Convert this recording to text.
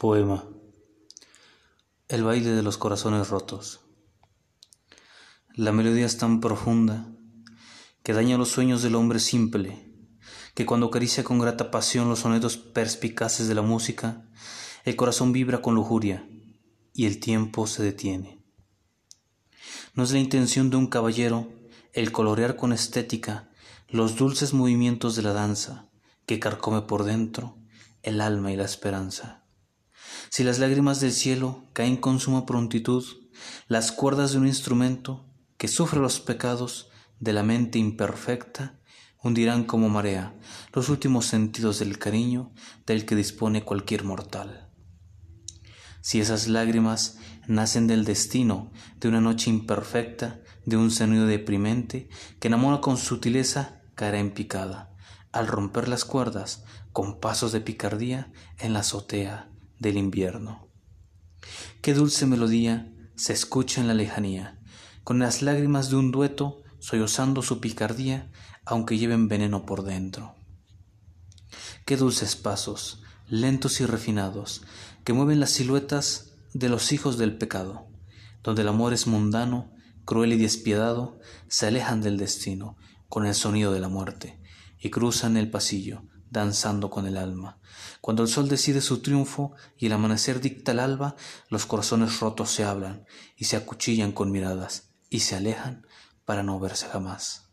Poema El baile de los corazones rotos. La melodía es tan profunda que daña los sueños del hombre simple, que cuando acaricia con grata pasión los sonetos perspicaces de la música, el corazón vibra con lujuria y el tiempo se detiene. No es la intención de un caballero el colorear con estética los dulces movimientos de la danza que carcome por dentro el alma y la esperanza. Si las lágrimas del cielo caen con suma prontitud, las cuerdas de un instrumento que sufre los pecados de la mente imperfecta hundirán como marea los últimos sentidos del cariño del que dispone cualquier mortal. Si esas lágrimas nacen del destino de una noche imperfecta, de un sonido deprimente que enamora con sutileza cara en picada, al romper las cuerdas con pasos de picardía en la azotea del invierno. Qué dulce melodía se escucha en la lejanía, con las lágrimas de un dueto sollozando su picardía, aunque lleven veneno por dentro. Qué dulces pasos, lentos y refinados, que mueven las siluetas de los hijos del pecado, donde el amor es mundano, cruel y despiadado, se alejan del destino con el sonido de la muerte y cruzan el pasillo danzando con el alma. Cuando el sol decide su triunfo y el amanecer dicta el alba, los corazones rotos se hablan y se acuchillan con miradas y se alejan para no verse jamás.